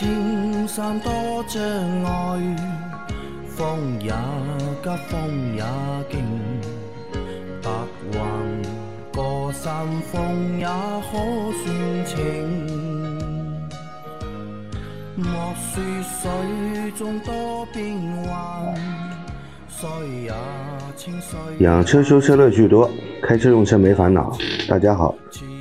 莫说青山多障碍，风也急，风也劲，白云过山峰也可算情。莫说水中多变幻，水也清水。养车修车乐趣多，开车用车没烦恼。大家好，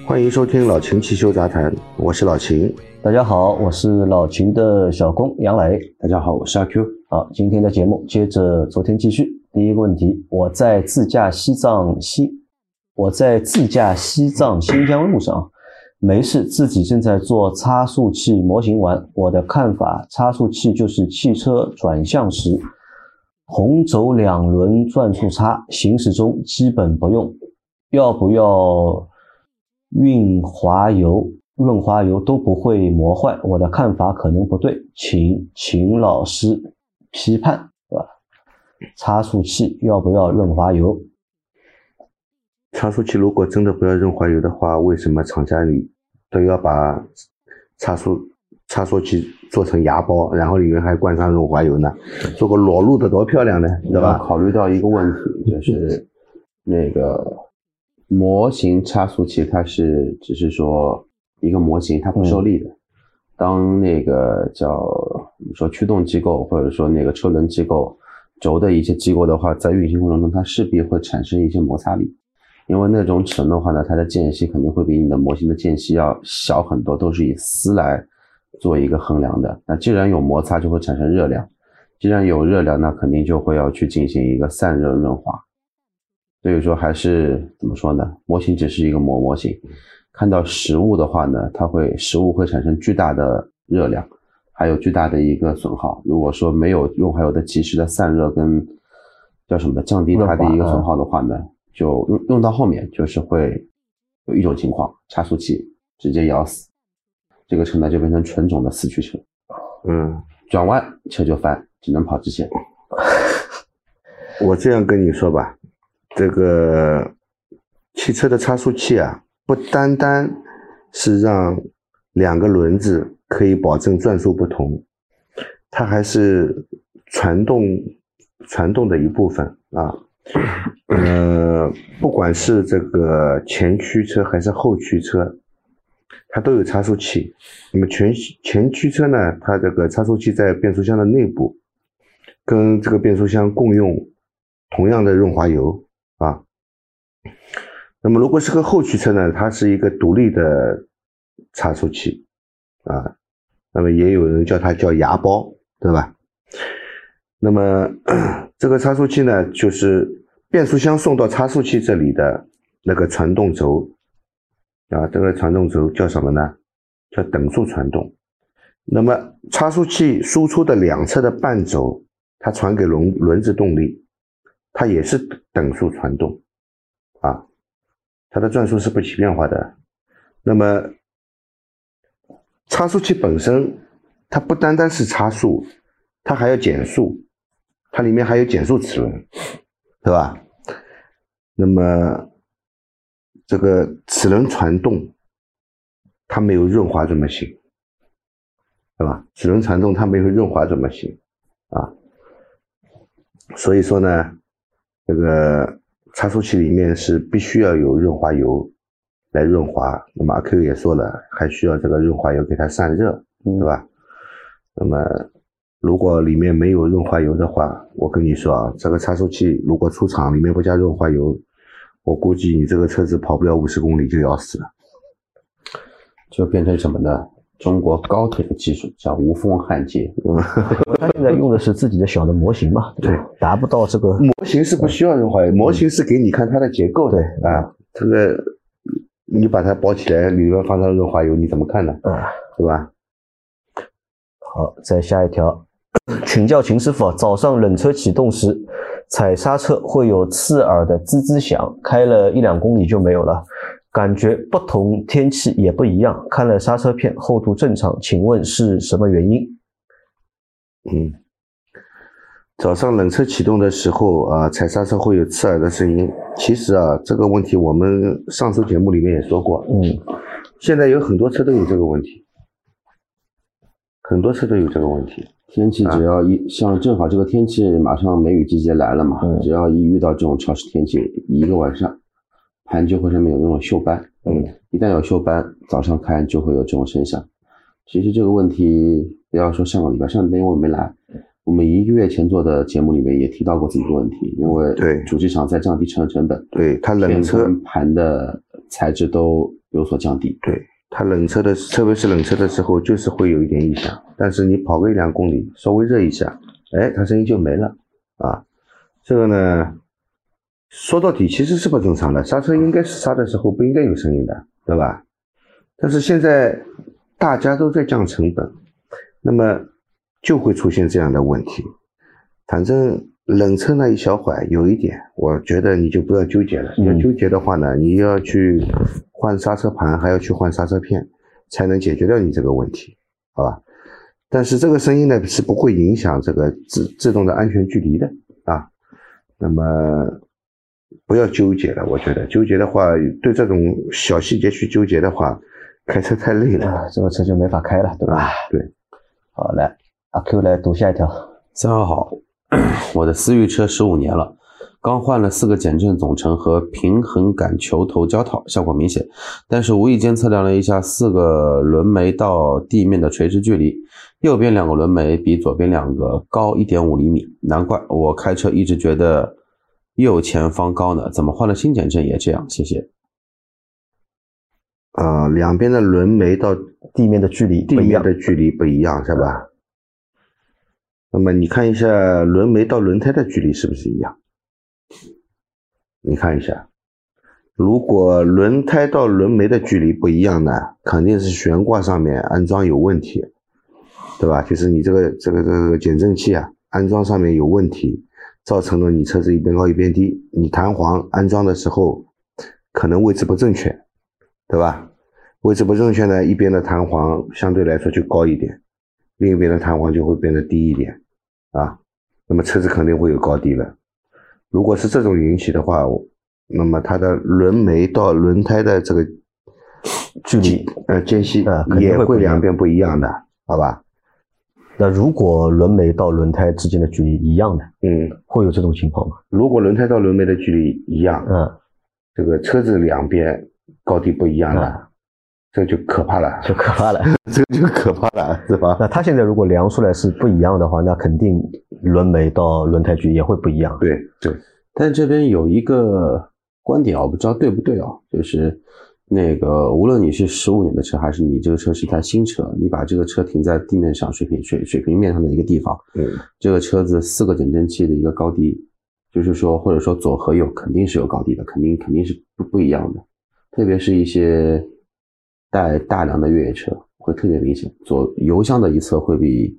欢迎收听老秦汽修杂谈，我是老秦。大家好，我是老秦的小工杨磊。大家好，我是阿 Q。好，今天的节目接着昨天继续。第一个问题，我在自驾西藏新，我在自驾西藏新疆路上，没事，自己正在做差速器模型玩。我的看法，差速器就是汽车转向时红轴两轮转速差，行驶中基本不用。要不要运滑油？润滑油都不会磨坏，我的看法可能不对，请秦老师批判，对吧？差速器要不要润滑油？差速器如果真的不要润滑油的话，为什么厂家里都要把差速差速器做成牙包，然后里面还灌上润滑油呢？做个裸露的多漂亮呢，对吧？考虑到一个问题，就是那个模型差速器，它是只是说。一个模型它不受力的，当那个叫我们说驱动机构或者说那个车轮机构轴的一些机构的话，在运行过程中它势必会产生一些摩擦力，因为那种齿轮的话呢，它的间隙肯定会比你的模型的间隙要小很多，都是以丝来做一个衡量的。那既然有摩擦，就会产生热量，既然有热量，那肯定就会要去进行一个散热润滑。所以说还是怎么说呢？模型只是一个模模型。看到实物的话呢，它会食物会产生巨大的热量，还有巨大的一个损耗。如果说没有用还有的及时的散热跟叫什么的降低它的一个损耗的话呢，就用用到后面就是会有一种情况，差速器直接咬死，这个车呢就变成纯种的四驱车。嗯，转弯车就翻，只能跑直线。我这样跟你说吧，这个汽车的差速器啊。不单单是让两个轮子可以保证转速不同，它还是传动传动的一部分啊。呃，不管是这个前驱车还是后驱车，它都有差速器。那么前前驱车呢，它这个差速器在变速箱的内部，跟这个变速箱共用同样的润滑油。那么如果是个后驱车呢，它是一个独立的差速器啊，那么也有人叫它叫牙包，对吧？那么 这个差速器呢，就是变速箱送到差速器这里的那个传动轴啊，这个传动轴叫什么呢？叫等速传动。那么差速器输出的两侧的半轴，它传给轮轮子动力，它也是等速传动啊。它的转速是不起变化的，那么差速器本身它不单单是差速，它还要减速，它里面还有减速齿轮，对吧？那么这个齿轮传动它没有润滑这么行，对吧？齿轮传动它没有润滑这么行啊，所以说呢，这个。差速器里面是必须要有润滑油来润滑，那么阿 Q 也说了，还需要这个润滑油给它散热，对吧？那么如果里面没有润滑油的话，我跟你说啊，这个差速器如果出厂里面不加润滑油，我估计你这个车子跑不了五十公里就要死了，就变成什么呢？中国高铁的技术叫无缝焊接，他现在用的是自己的小的模型嘛？对，达不到这个模型是不需要润滑油，模型是给你看它的结构的啊。这个你把它包起来，里面放上润滑油，你怎么看呢？啊，对吧？好，再下一条，请教秦师傅，早上冷车启动时踩刹车会有刺耳的滋滋响，开了一两公里就没有了。感觉不同天气也不一样。看了刹车片，厚度正常，请问是什么原因？嗯，早上冷车启动的时候啊，踩刹车会有刺耳的声音。其实啊，这个问题我们上次节目里面也说过。嗯，现在有很多车都有这个问题。很多车都有这个问题。天气只要一像正好这个天气马上梅雨季节来了嘛，嗯只要一遇到这种潮湿天气，一个晚上盘就会上面有那种锈斑，嗯，一旦有锈斑，早上开就会有这种现象。其实这个问题不要说上个礼拜，上个礼拜因为我没来，我们一个月前做的节目里面也提到过这个问题，因为对主机厂在降低车成本，对它冷车，盘的材质都有所降低。对它冷车的，特别是冷车的时候，就是会有一点异响。但是你跑个一两公里，稍微热一下，哎，它声音就没了啊。这个呢，说到底其实是不正常的，刹车应该是刹的时候不应该有声音的，对吧？但是现在大家都在降成本，那么就会出现这样的问题。反正冷车那一小会儿有一点，我觉得你就不要纠结了。嗯要纠结的话呢，你要去换刹车盘，还要去换刹车片，才能解决掉你这个问题，好吧？但是这个声音呢是不会影响这个自自动的安全距离的啊。那么不要纠结了，我觉得纠结的话，对这种小细节去纠结的话，开车太累了。啊，这个车就没法开了，对吧？啊，对，好，来，阿 Q 来读下一条。三号好，我的思域车十五年了，刚换了四个减震总成和平衡杆球头胶套，效果明显。但是无意间测量了一下四个轮眉到地面的垂直距离，右边两个轮眉比左边两个高一点五厘米，难怪我开车一直觉得右前方高呢，怎么换了新减震也这样？谢谢。呃，两边的轮眉到地面的距离地面的距离不一样，是吧？那么你看一下轮眉到轮胎的距离是不是一样？你看一下，如果轮胎到轮眉的距离不一样呢，肯定是悬挂上面安装有问题，对吧？就是你这个这个这个减震器啊，安装上面有问题，造成了你车子一边高一边低，你弹簧安装的时候可能位置不正确，对吧？位置不正确呢，一边的弹簧相对来说就高一点，另一边的弹簧就会变得低一点，啊，那么车子肯定会有高低了。如果是这种引起的话，那么它的轮眉到轮胎的这个距离。呃间隙呃也会两边不一样的，好吧？那如果轮眉到轮胎之间的距离一样的，嗯，会有这种情况吗？如果轮胎到轮眉的距离一样，嗯，这个车子两边高低不一样嗯，这就可怕了，就可怕了。这个就可怕了，是吧？那它现在如果量出来是不一样的话，那肯定轮眉到轮胎距也会不一样。对对，但这边有一个观点啊，我不知道对不对啊，就是那个无论你是十五年的车，还是你这个车是一台新车，你把这个车停在地面上水平水水平面上的一个地方，嗯，这个车子四个减震器的一个高低，就是说或者说左和右肯定是有高低的，肯定肯定是不不一样的，特别是一些带大梁的越野车会特别明显，左油箱的一侧会比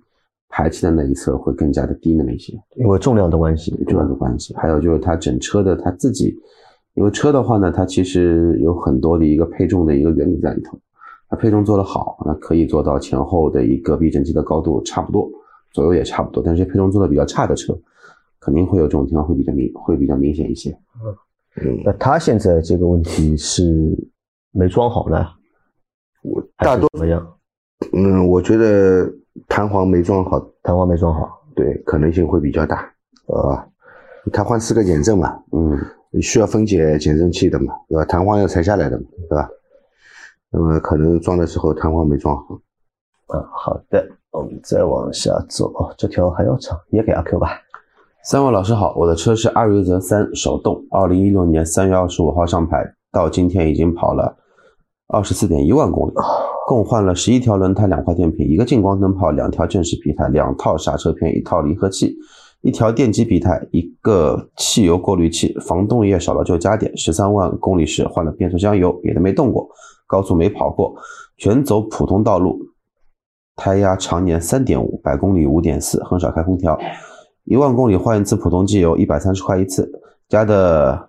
排气的那一侧会更加的低那么一些。因为重量的关系，重量的关系。还有就是它整车的它自己，因为车的话呢，它其实有很多的一个配重的一个原理在里头。它配重做得好，那可以做到前后的一个避震器的高度差不多，左右也差不多。但是配重做的比较差的车，肯定会有这种情况会比较明会比较明显一些。嗯，那他现在这个问题是没装好呢，我大多怎么样？嗯，我觉得弹簧没装好，弹簧没装好，对，可能性会比较大，啊，它换四个减震嘛，嗯，你需要分解减震器的嘛，对吧？弹簧要拆下来的嘛，对吧？那么可能装的时候弹簧没装好，嗯，好的，我们再往下走，哦，这条还要长，也给阿 Q 吧。三位老师好，我的车是艾瑞泽三手动，二零一六年三月二十五号上牌，到今天已经跑了二十四点一万公里，共换了十一条轮胎、两块电瓶、一个近光灯泡、两条正时皮带、两套刹车片、一套离合器、一条电机皮带、一个汽油过滤器，防冻液少了就加点。十三万公里时换了变速箱油，别的没动过，高速没跑过，全走普通道路，胎压常年三点五，百公里五点四，很少开空调。一万公里换一次普通机油，一百三十块一次，加的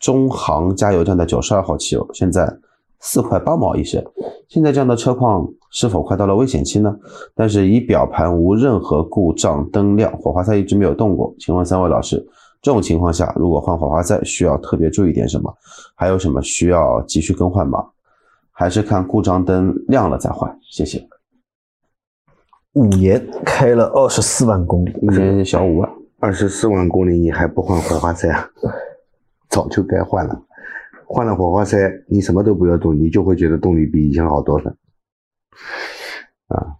中航加油站的九十二号汽油，现在四块八毛一升。现在这样的车况是否快到了危险期呢？但是仪表盘无任何故障灯亮，火花塞一直没有动过。请问三位老师，这种情况下如果换火花塞需要特别注意点什么？还有什么需要急需更换吗？还是看故障灯亮了再换？谢谢。五年开了二十四万公里，一年小五万。二十四万公里你还不换火花塞啊？早就该换了。换了火花塞，你什么都不要动，你就会觉得动力比以前好多了。啊，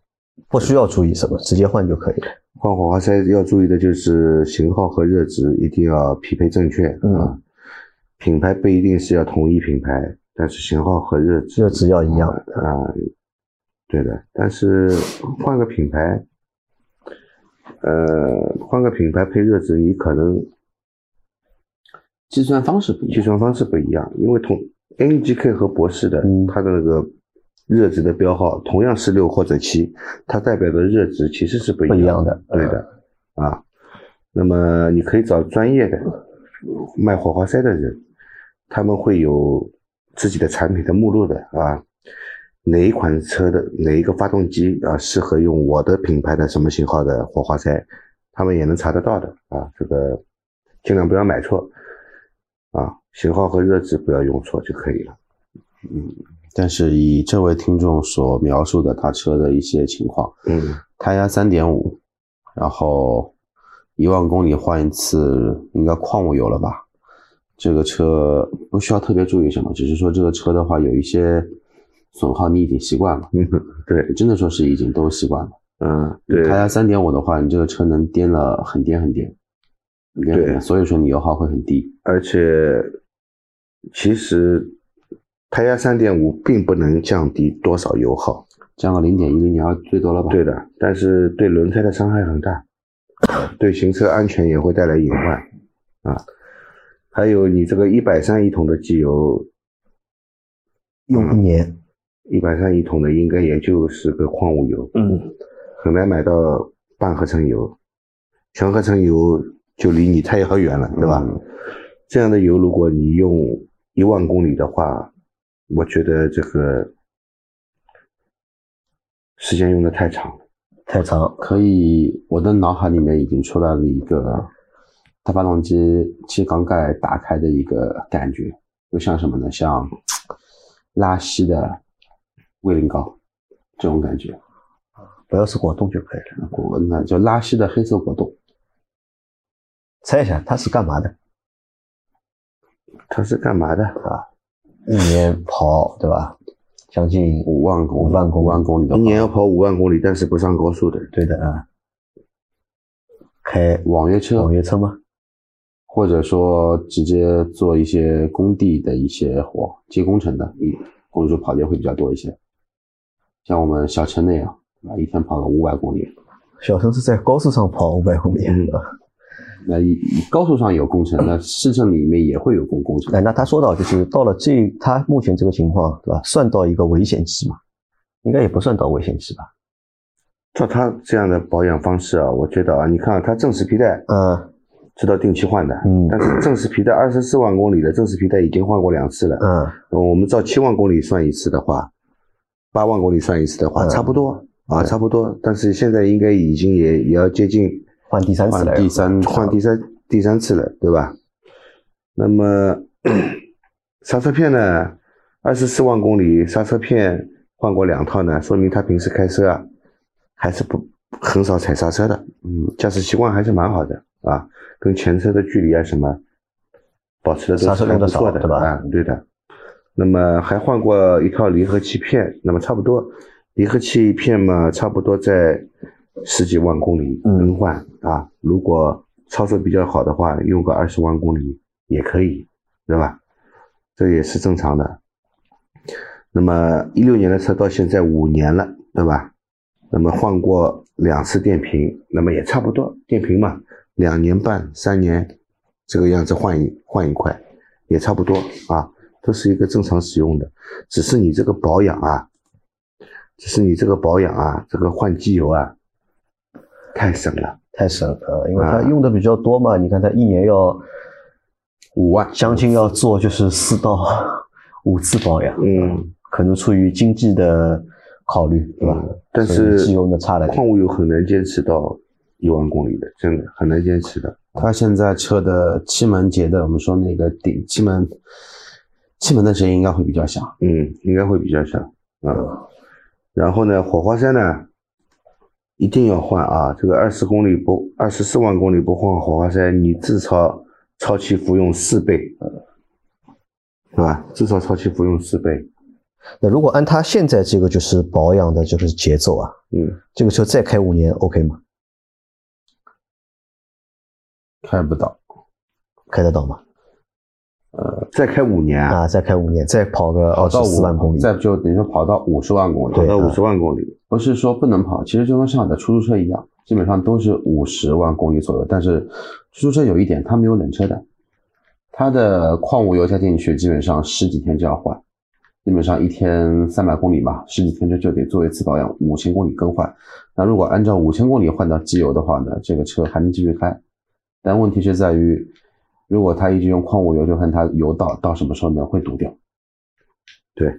不需要注意什么，直接换就可以了。换火花塞要注意的就是型号和热值一定要匹配正确啊。嗯品牌不一定是要同一品牌，但是型号和热值热值要一样啊。对的，但是换个品牌，呃，换个品牌配热值，你可能计算方式不一样，计算方式不一样，因为同 NGK 和博士的、嗯它的那个热值的标号同样是六或者七，它代表的热值其实是不一不一样样的对的啊。那么你可以找专业的卖火花塞的人，他们会有自己的产品的目录的啊。哪一款车的哪一个发动机啊适合用我的品牌的什么型号的火花塞，他们也能查得到的啊。这个尽量不要买错啊，型号和热值不要用错就可以了。嗯但是以这位听众所描述的他车的一些情况，嗯，胎压三点五，然后一万公里换一次，应该矿物油了吧？这个车不需要特别注意什么，只是说这个车的话有一些损耗，你已经习惯了。嗯，对，真的说是已经都习惯了。嗯，对，胎压三点五的话，你这个车能颠了很颠很颠，很颠很颠对所以说你油耗会很低。而且其实胎压三点五并不能降低多少油耗，降个零点一、零点二最多了吧？对的，但是对轮胎的伤害很大，对行车安全也会带来隐患啊。还有你这个一百三一桶的机油，用一年，一百三一桶的应该也就是个矿物油，嗯，很难买到半合成油，全合成油就离你太遥远了，对吧？嗯这样的油，如果你用一万公里的话，我觉得这个时间用的太长了。太长，可以，我的脑海里面已经出来了一个它发动机气缸盖打开的一个感觉，就像什么呢？像拉稀的威灵膏这种感觉，不要是果冻就可以了。果那就拉稀的黑色果冻。猜一下他是干嘛的？他是干嘛的啊？一年跑对吧？将近五万公里，五万公里五万公里的一年要跑五万公里，但是不上高速的。对的啊。开网约车网，约车吗？或者说直接做一些工地的一些活，接工程的，嗯，或者说跑的会比较多一些。像我们小陈那样，啊，一天跑个五百公里，小陈是在高速上跑五百公里，嗯对吧那一高速上有工程，那市政里面也会有工工程。哎，那他说到就是到了这他目前这个情况，对吧？算到一个危险期嘛？应该也不算到危险期吧？照他这样的保养方式啊，我觉得啊，你看啊他正时皮带嗯知道定期换的，嗯但是正时皮带二十四万公里的正时皮带已经换过两次了。嗯，呃我们照七万公里算一次的话，八万公里算一次的话，嗯差不多啊，差不多。但是现在应该已经也也要接近换第三次了，换第三换第三第三次了，对吧？那么 刹车片呢？二十四万公里刹车片换过两套呢，说明他平时开车啊还是不很少踩刹车的，嗯，驾驶习惯还是蛮好的啊，跟前车的距离啊什么保持的都是还不错的，少对吧啊，对的。那么还换过一套离合器片，那么差不多离合器片嘛，差不多在十几万公里嗯更换、啊。如果操作比较好的话，用个二十万公里也可以，对吧？这也是正常的。那么一六年的车到现在五年了，对吧？那么换过两次电瓶，那么也差不多，电瓶嘛，两年半、三年这个样子换一换一块，也差不多啊，都是一个正常使用的。只是你这个保养啊，只是你这个保养啊，这个换机油啊，太省了。太省了，因为它啊用的比较多嘛。你看他一年要五万，将近要做就是四到 五次保养，嗯，可能出于经济的考虑，对吧？嗯但是机油呢差了矿物油很难坚持到一万公里的，真的很难坚持的。他现在车的气门节的，我们说那个顶气门，气门的声音应该会比较小。嗯，应该会比较小啊。然后呢，火花塞呢，一定要换啊！这个二十公里不二十四万公里不换火花塞，你至少超期服用四倍，是吧？至少超期服用四倍。那如果按他现在这个就是保养的就是节奏啊，嗯，这个车再开五年 OK 吗？开不到。开得到吗？再开五年啊，啊，再开五年，再跑个二十五四万公里，再就等于说跑到五十万公里。跑到五十万公里，不是说不能跑，其实就跟上海的出租车一样，基本上都是五十万公里左右。但是出租车有一点，它没有冷车的，它的矿物油加进去，基本上十几天就要换，基本上一天三百公里嘛，十几天就就得做一次保养，五千公里更换。那如果按照五千公里换到机油的话呢，这个车还能继续开，但问题是在于，如果他一直用矿物油，就看它油道到什么时候能会堵掉。对，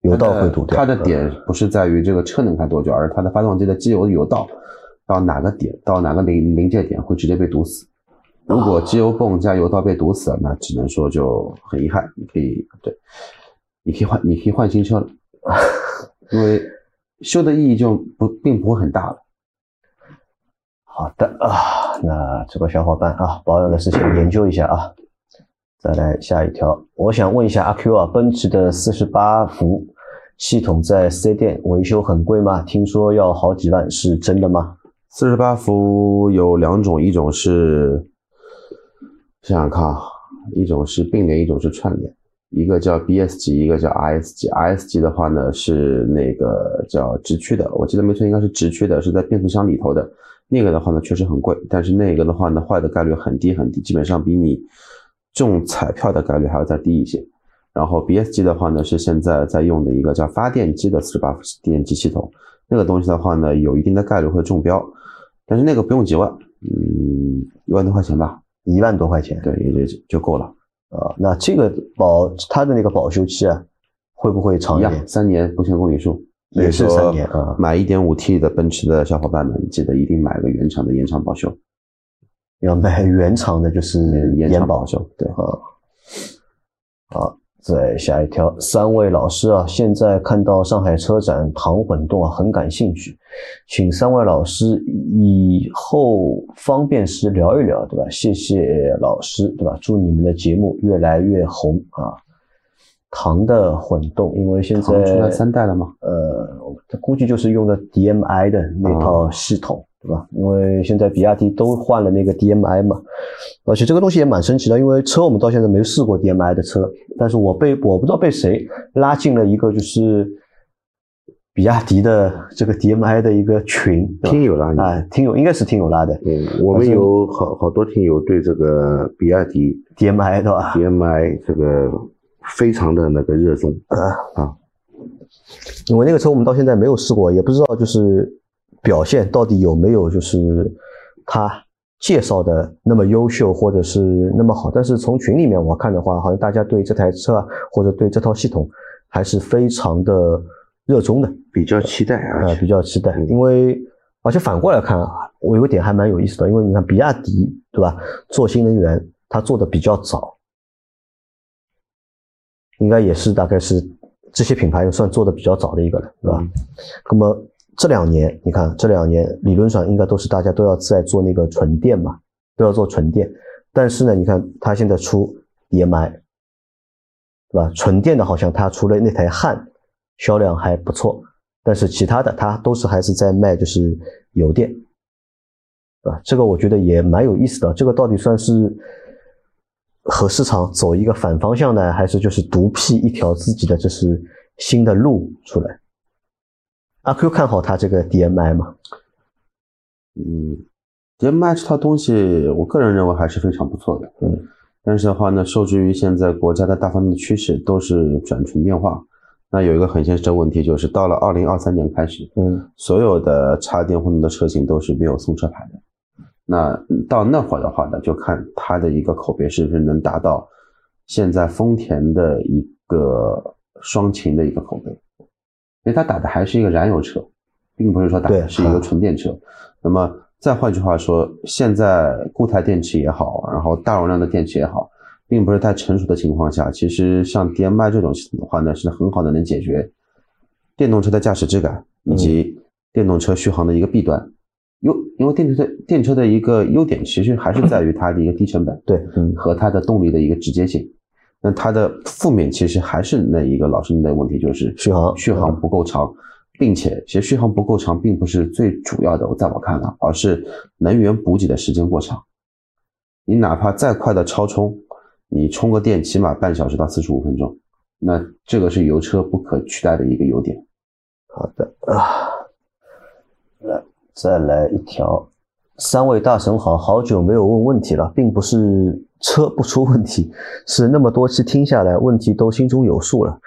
油道会堵掉。它的点不是在于这个车能开多久，而是它的发动机的机油油道到哪个点，到哪个临临界点会直接被堵死。如果机油泵加油道被堵死了，那只能说就很遗憾。你可以对，你可以换，你可以换新车了，因为修的意义就不并不会很大了。好的啊，那这个小伙伴啊，保养的事情研究一下啊。再来下一条，我想问一下阿 Q 啊，奔驰的四十八伏系统在四 S 店维修很贵吗？听说要好几万，是真的吗？四十八伏有两种，一种是想想看啊，一种是并联，一种是串联。一个叫 BS 级，一个叫 RS 级。RS 级的话呢是那个叫直驱的，我记得没错，应该是直驱的，是在变速箱里头的。那个的话呢确实很贵，但是那个的话呢坏的概率很低很低，基本上比你中彩票的概率还要再低一些。然后 BSG 的话呢是现在在用的一个叫发电机的四十八伏电机系统，那个东西的话呢有一定的概率会中标，但是那个不用几万，嗯，一万多块钱吧，一万多块钱。对，也就就够了。啊，那这个保它的那个保修期啊，会不会长一点？，三年不限公里数，也是三年啊买一点五 T 的奔驰的小伙伴们，记得一定买个原厂的延长保修，要买原厂的，就是延延保长保修。对，啊。好，再下一条，三位老师啊，现在看到上海车展唐混动啊，很感兴趣，请三位老师以后方便时聊一聊，对吧？谢谢老师，对吧？祝你们的节目越来越红啊！糖的混动，因为现在糖出来三代了嘛？呃，它估计就是用的 DMI 的那套系统，对吧？因为现在比亚迪都换了那个 DMI 嘛，而且这个东西也蛮神奇的，因为车我们到现在没试过 DMI 的车，但是我被我不知道被谁拉进了一个就是比亚迪的这个 DMI 的一个群，听友拉，你啊，听友应该是听友拉的嗯，我们有好好多听友对这个比亚迪 DMI 对吧？DMI 这个非常的那个热衷啊啊，因为那个车我们到现在没有试过，也不知道就是表现到底有没有就是他介绍的那么优秀或者是那么好。但是从群里面我看的话，好像大家对这台车啊或者对这套系统还是非常的热衷的，比较期待啊，呃，比较期待。嗯因为而且反过来看啊，我有个点还蛮有意思的，因为你看比亚迪对吧，做新能源它做的比较早，应该也是大概是这些品牌算做的比较早的一个了，对吧？嗯那么这两年，你看这两年理论上应该都是大家都要在做那个纯电嘛，都要做纯电。但是呢，你看它现在出 DMI，对吧？纯电的好像它除了那台汉销量还不错，但是其他的它都是还是在卖就是油电，对吧？这个我觉得也蛮有意思的。这个到底算是和市场走一个反方向呢，还是就是独辟一条自己的就是新的路出来？阿 Q 看好它这个 DMI 吗？嗯，DMI 这套东西，我个人认为还是非常不错的。嗯，但是的话呢，受制于现在国家的大方向的趋势都是转纯电化，那有一个很现实的问题，就是到了二零二三年开始，嗯所有的插电混动的车型都是没有送车牌的。那嗯到那会儿的话呢，就看它的一个口碑是不是能达到现在丰田的一个双擎的一个口碑，因为它打的还是一个燃油车，并不是说打的是一个纯电车。那么再换句话说，现在固态电池也好，然后大容量的电池也好，并不是太成熟的情况下，其实像 DMI 这种系统的话呢，是很好的能解决电动车的驾驶质感以及电动车续航的一个弊端。优，因为电车的电车的一个优点，其实还是在于它的一个低成本，对，嗯和它的动力的一个直接性。那它的负面其实还是那一个老生的问题，就是续航续航不够长，并且其实续航不够长并不是最主要的，在我看来，而是能源补给的时间过长。你哪怕再快的超充，你充个电起码半小时到四十五分钟，那这个是油车不可取代的一个优点。好的啊，来再来一条。三位大神好，好久没有问问题了，并不是车不出问题，是那么多期听下来，问题都心中有数了。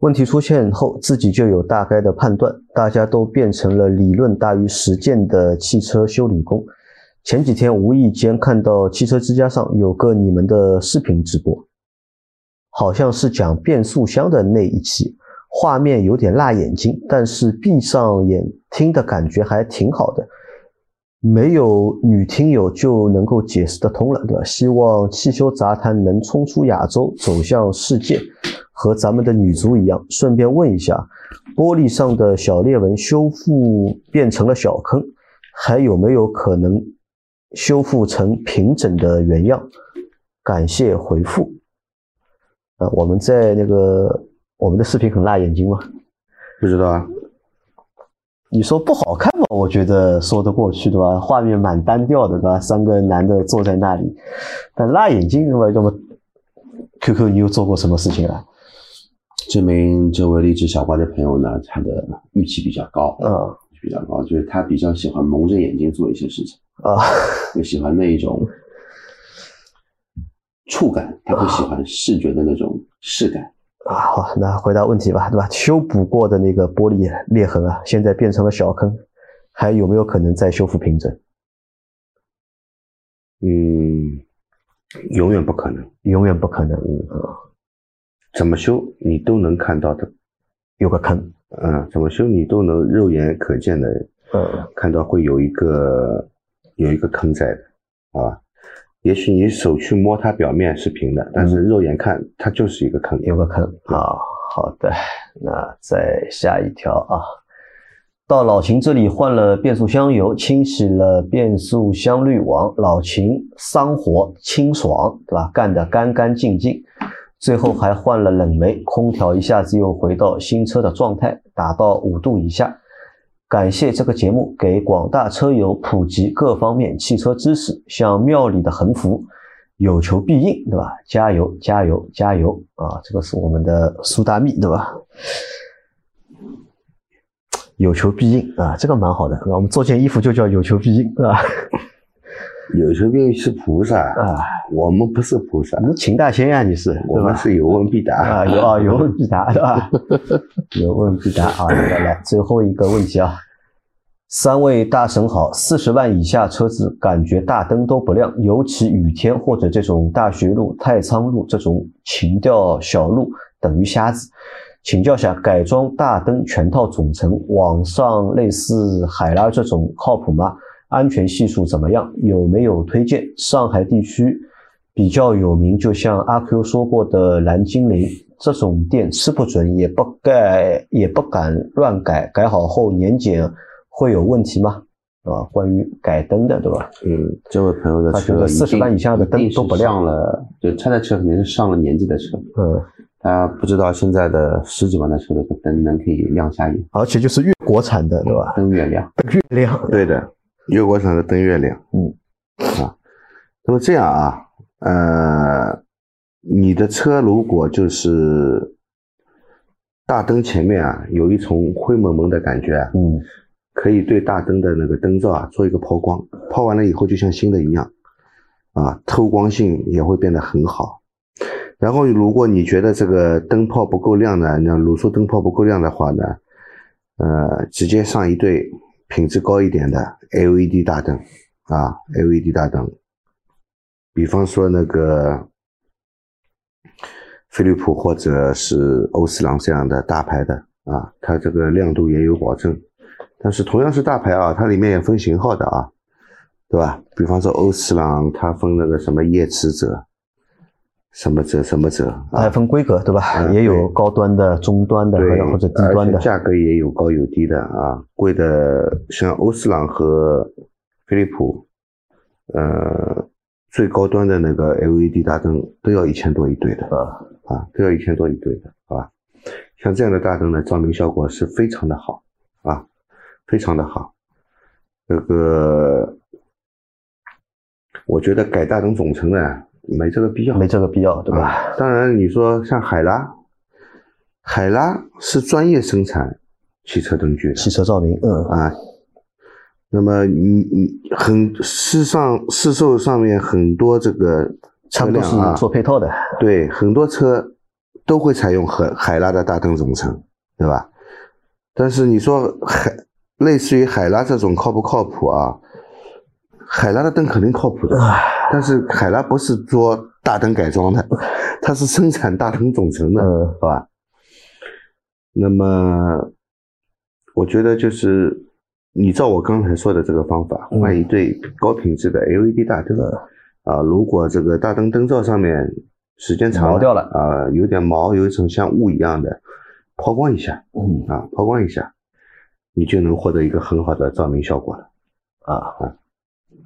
问题出现后，自己就有大概的判断，大家都变成了理论大于实践的汽车修理工。前几天无意间看到汽车之家上有个你们的视频直播，好像是讲变速箱的那一期，画面有点辣眼睛，但是闭上眼听的感觉还挺好的。没有女听友就能够解释得通了，对吧？希望汽修杂谈能冲出亚洲，走向世界，和咱们的女足一样。顺便问一下，玻璃上的小裂纹修复变成了小坑，还有没有可能修复成平整的原样？感谢回复。啊，我们在那个我们的视频很辣眼睛吗？不知道啊，你说不好看嘛？我觉得说得过去，对吧？画面蛮单调的，对吧？三个男的坐在那里，但辣眼睛，对吧？那么，QQ，你又做过什么事情啊？证明这位励志小乖的朋友呢，他的预期比较高，嗯比较高，就是他比较喜欢蒙着眼睛做一些事情，啊，就喜欢那一种触感，他不喜欢视觉的那种视感。啊，好，那回答问题吧，对吧？修补过的那个玻璃裂痕啊，现在变成了小坑，还有没有可能再修复平整？嗯，永远不可能，永远不可能，嗯，怎么修你都能看到的，有个坑，嗯，怎么修你都能肉眼可见的嗯。看到会有一个有一个坑在的，啊，也许你手去摸它表面是平的，但是肉眼看它就是一个坑。有个坑啊。好的，那再下一条啊，到老秦这里换了变速箱油，清洗了变速箱滤网，老秦桑活清爽，对吧？干得干干净净。最后还换了冷媒，空调一下子又回到新车的状态，打到五度以下。感谢这个节目给广大车友普及各方面汽车知识，像庙里的横幅，有求必应，对吧？加油，加油，加油啊！这个是我们的苏大密，对吧？有求必应啊，这个蛮好的。那我们做件衣服就叫有求必应，对吧？有求必应是菩萨啊，我们不是菩萨，你秦大仙呀，你是我们？是有问必答啊，有啊，有问必答，对吧？有问必答啊！来来，最后一个问题啊，三位大神好，四十万以下车子感觉大灯都不亮，尤其雨天或者这种大学路、太仓路这种情调小路，等于瞎子。请教下，改装大灯全套总成，网上类似海拉这种靠谱吗？安全系数怎么样？有没有推荐？上海地区比较有名，就像阿 Q 说过的蓝精灵这种店，吃不准，也不盖，也不敢乱改，改好后年检会有问题吗？啊，关于改灯的，对吧？嗯，这位朋友的车四十万以下的灯都不亮了，就他的车肯定是上了年纪的车，嗯，他不知道现在的十几万的车的灯能可以亮瞎眼，而且就是越国产的，对吧？灯越亮。越亮，对的，越过山的灯月亮。嗯，啊，那么这样啊，呃，你的车如果就是大灯前面啊有一层灰蒙蒙的感觉啊，嗯可以对大灯的那个灯罩啊做一个抛光，抛完了以后就像新的一样，啊，透光性也会变得很好。然后，如果你觉得这个灯泡不够亮呢，那卤素灯泡不够亮的话呢，呃，直接上一对品质高一点的 LED 大灯啊，LED 大灯，比方说那个飞利浦或者是欧司朗这样的大牌的啊，它这个亮度也有保证。但是同样是大牌啊，它里面也分型号的啊，对吧？比方说欧司朗，它分那个什么夜驰者，什么折什么折它还啊，分规格，对吧？嗯也有高端的、中端的，对，或者低端的。价格也有高有低的啊，贵的像欧司朗和飞利浦，呃，最高端的那个 LED 大灯都要一千多一对的啊，啊，都要一千多一对的，好吧？像这样的大灯呢，照明效果是非常的好啊，非常的好。这个，我觉得改大灯总成呢，没这个必要，没这个必要，对吧？啊当然，你说像海拉，海拉是专业生产汽车灯具的汽车照明，嗯，啊。那么你你很市上市售上面很多这个车他们都是辆啊，做配套的。对，很多车都会采用海海拉的大灯总成，对吧？但是你说海类似于海拉这种靠不靠谱啊？海拉的灯肯定靠谱的，但是海拉不是做大灯改装的，它是生产大灯总成的，嗯。好吧？那么我觉得就是你照我刚才说的这个方法，嗯。换一对高品质的 LED 大灯。啊，如果这个大灯灯罩上面时间长毛掉了。啊，有点毛，有一层像雾一样的，抛光一下嗯。啊，抛光一下，你就能获得一个很好的照明效果了。啊。啊，